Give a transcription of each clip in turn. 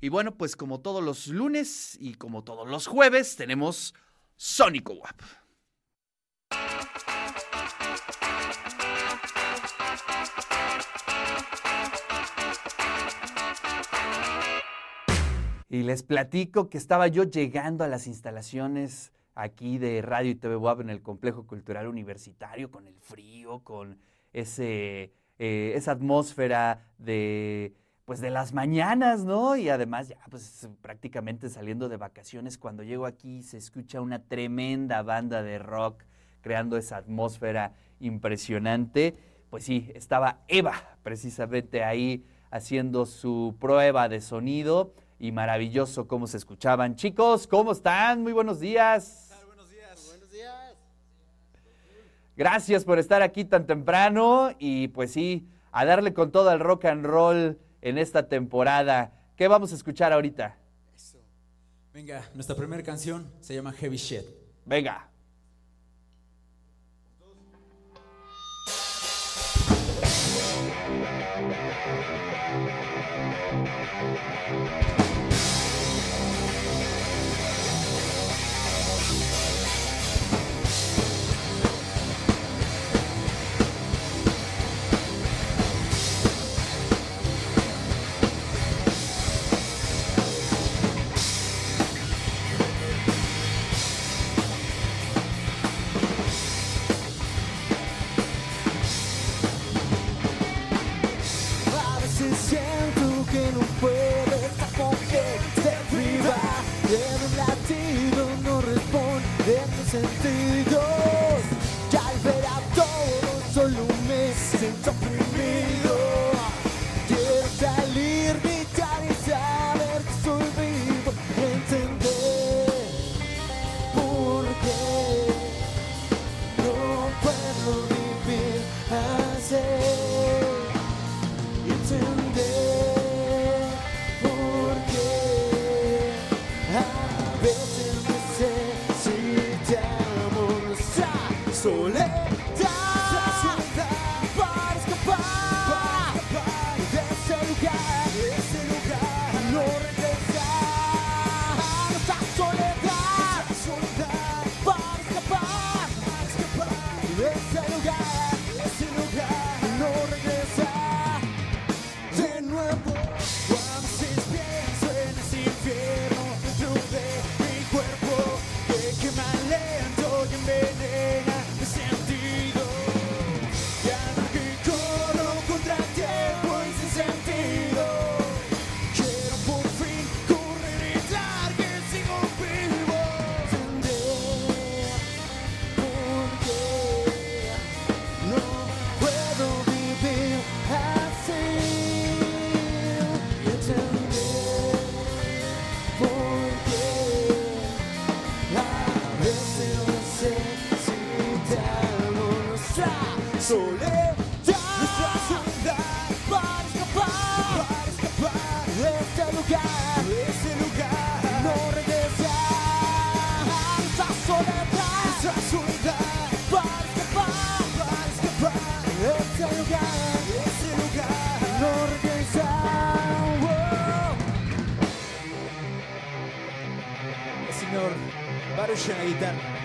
Y bueno, pues como todos los lunes y como todos los jueves, tenemos Sónico WAP. Y les platico que estaba yo llegando a las instalaciones aquí de Radio y TV WAP en el Complejo Cultural Universitario, con el frío, con ese, eh, esa atmósfera de, pues de las mañanas, ¿no? Y además ya pues prácticamente saliendo de vacaciones, cuando llego aquí se escucha una tremenda banda de rock creando esa atmósfera impresionante. Pues sí, estaba Eva precisamente ahí haciendo su prueba de sonido y maravilloso cómo se escuchaban. Chicos, ¿cómo están? Muy buenos días. Gracias por estar aquí tan temprano y pues sí, a darle con todo el rock and roll en esta temporada. ¿Qué vamos a escuchar ahorita? Eso. Venga, nuestra primera canción se llama Heavy Shit. Venga. dancing through شيئا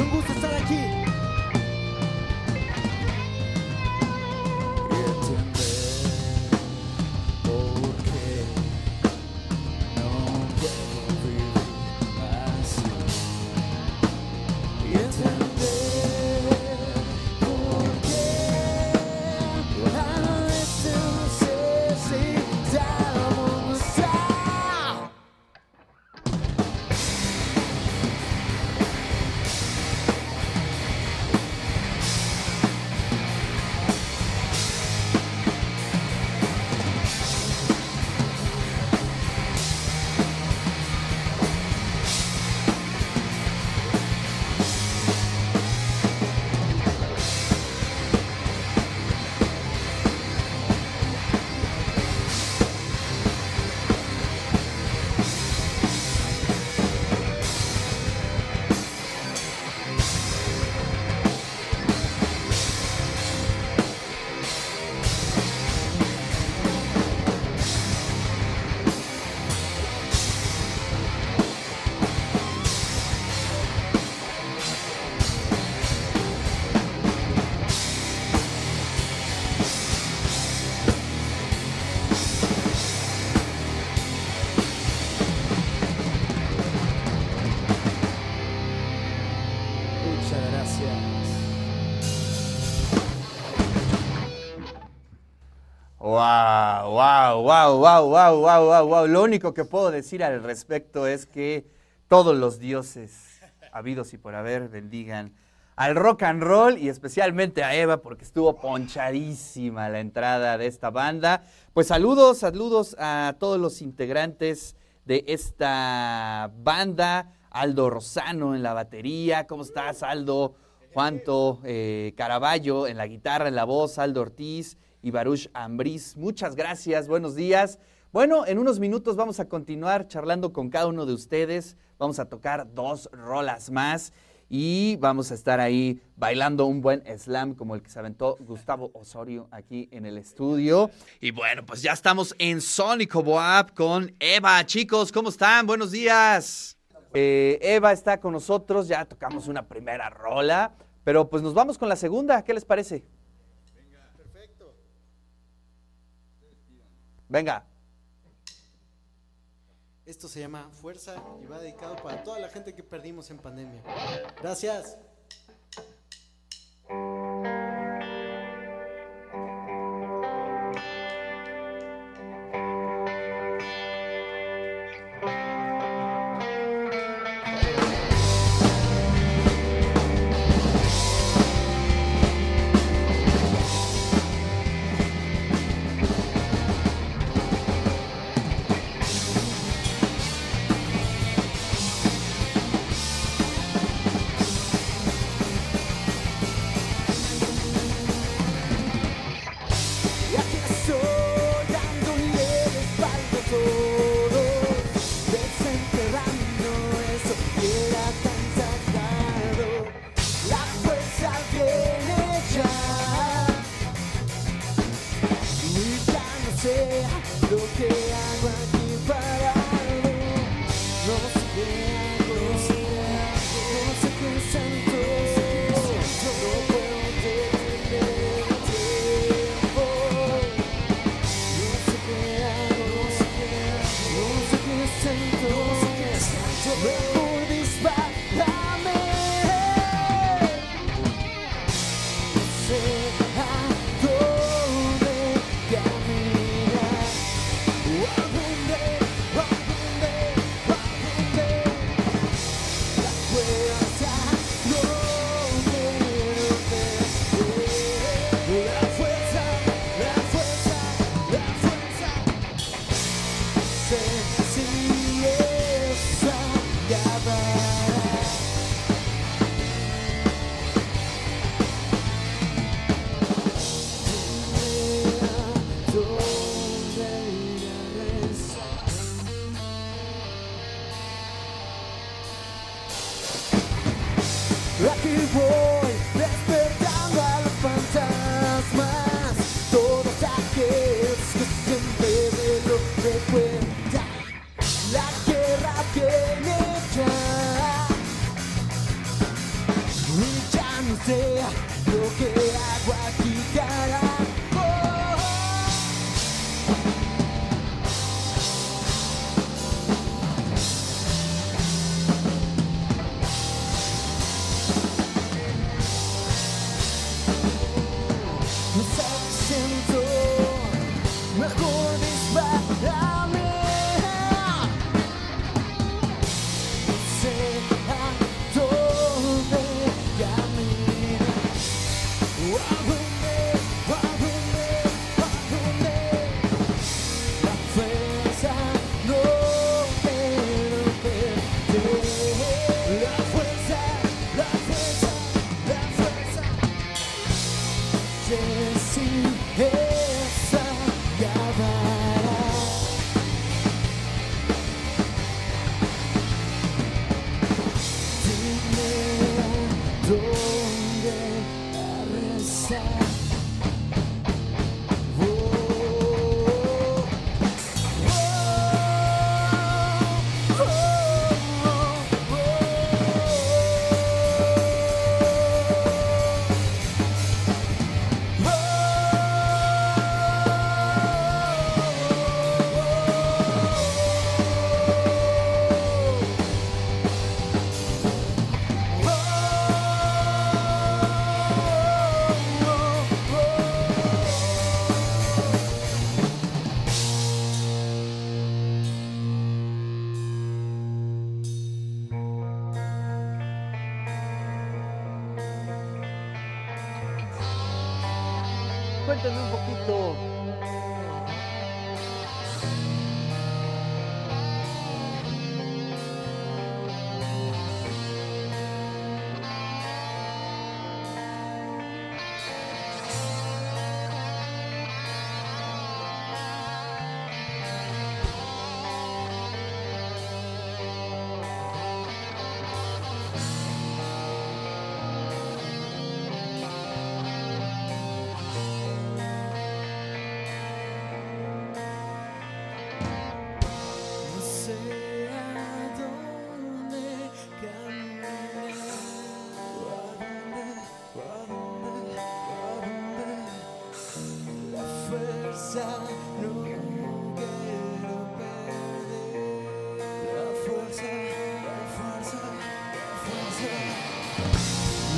Angústia, sai daqui! Wow, wow, wow, wow, wow, wow, wow. Lo único que puedo decir al respecto es que todos los dioses habidos y por haber bendigan al rock and roll y especialmente a Eva porque estuvo ponchadísima la entrada de esta banda. Pues saludos, saludos a todos los integrantes de esta banda. Aldo Rosano en la batería. ¿Cómo estás, Aldo? Juanto eh, Caraballo en la guitarra, en la voz, Aldo Ortiz y Baruch Ambriz. Muchas gracias, buenos días. Bueno, en unos minutos vamos a continuar charlando con cada uno de ustedes. Vamos a tocar dos rolas más y vamos a estar ahí bailando un buen slam como el que se aventó Gustavo Osorio aquí en el estudio. Y bueno, pues ya estamos en Sónico Boab con Eva. Chicos, ¿cómo están? Buenos días. Eh, Eva está con nosotros, ya tocamos una primera rola, pero pues nos vamos con la segunda. ¿Qué les parece? Venga, perfecto. Venga. Esto se llama Fuerza y va dedicado para toda la gente que perdimos en pandemia. Gracias. rock and roll.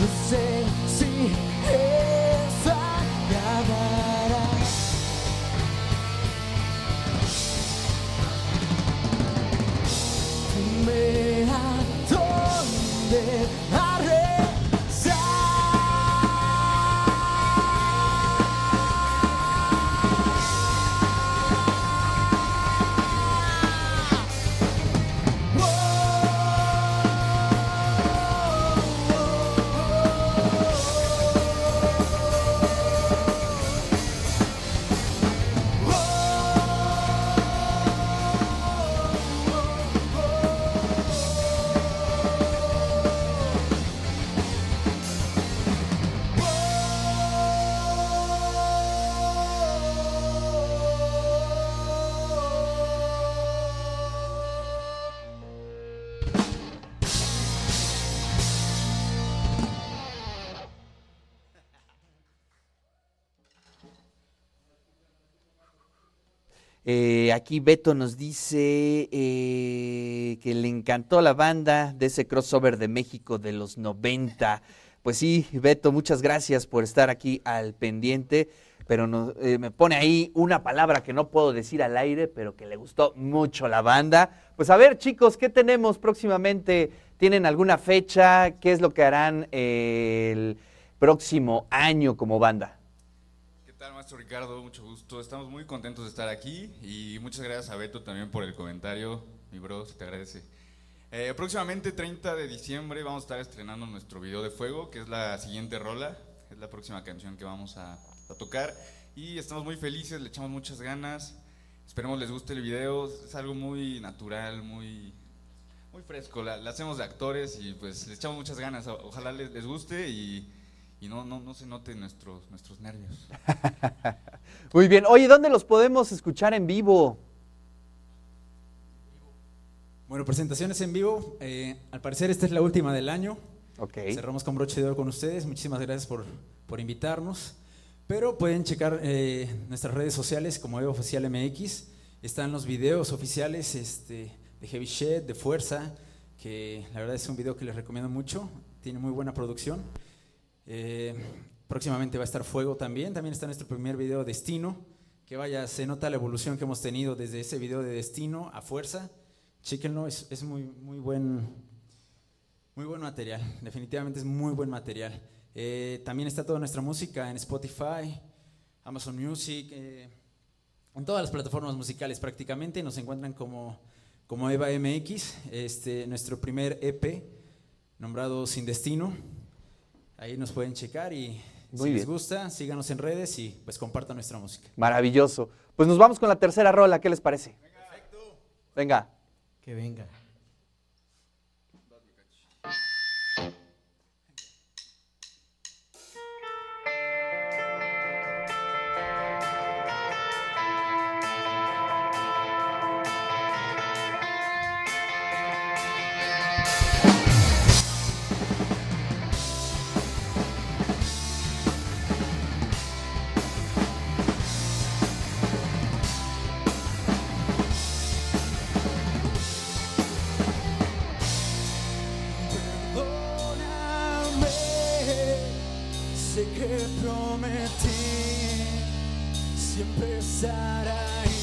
No sé Eh, aquí Beto nos dice eh, que le encantó la banda de ese crossover de México de los 90. Pues sí, Beto, muchas gracias por estar aquí al pendiente, pero eh, me pone ahí una palabra que no puedo decir al aire, pero que le gustó mucho la banda. Pues a ver, chicos, ¿qué tenemos próximamente? ¿Tienen alguna fecha? ¿Qué es lo que harán el próximo año como banda? ¿Qué tal, maestro Ricardo? Mucho gusto. Estamos muy contentos de estar aquí y muchas gracias a Beto también por el comentario. Mi bro, se te agradece. Eh, próximamente, 30 de diciembre, vamos a estar estrenando nuestro video de fuego, que es la siguiente rola. Es la próxima canción que vamos a, a tocar. Y estamos muy felices, le echamos muchas ganas. Esperemos les guste el video. Es algo muy natural, muy, muy fresco. La, la hacemos de actores y pues le echamos muchas ganas. Ojalá les, les guste y, y no, no, no se noten nuestros, nuestros nervios. Muy bien. Oye, ¿dónde los podemos escuchar en vivo? Bueno, presentaciones en vivo. eh, al parecer esta es la última del año. Ok. Cerramos con broche de oro con ustedes. Muchísimas gracias por, por invitarnos. Pero pueden checar eh, nuestras redes sociales como Evo Oficial MX. Están los videos oficiales este, de Heavy Shed, de Fuerza, que la verdad es un video que les recomiendo mucho. Tiene muy buena producción. Eh, próximamente va a estar Fuego también. También está nuestro primer video Destino. Que vaya, se nota la evolución que hemos tenido desde ese video de Destino a Fuerza. Chéquenlo, es, es muy, muy buen, muy buen material, definitivamente es muy buen material. Eh, también está toda nuestra música en Spotify, Amazon Music, eh, en todas las plataformas musicales prácticamente. Nos encuentran como, como Eva MX, este, nuestro primer EP nombrado Sin Destino. Ahí nos pueden checar y Muy si les gusta, síganos en redes y pues compartan nuestra música. Maravilloso. Pues nos vamos con la tercera rola, ¿qué les parece? Venga. Que venga. Prometí siempre estar ahí.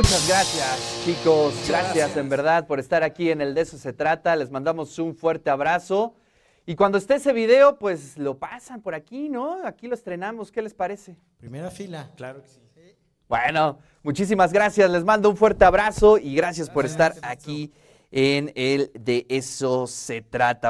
Muchas gracias, chicos. Gracias, en verdad por estar aquí en el De eso se trata. Les mandamos un fuerte abrazo. Y cuando esté ese video, pues lo pasan por aquí, ¿no? Aquí lo estrenamos. ¿Qué les parece? Primera fila. Claro que sí. Bueno, muchísimas gracias. Les mando un fuerte abrazo y gracias por estar aquí en el De eso se trata.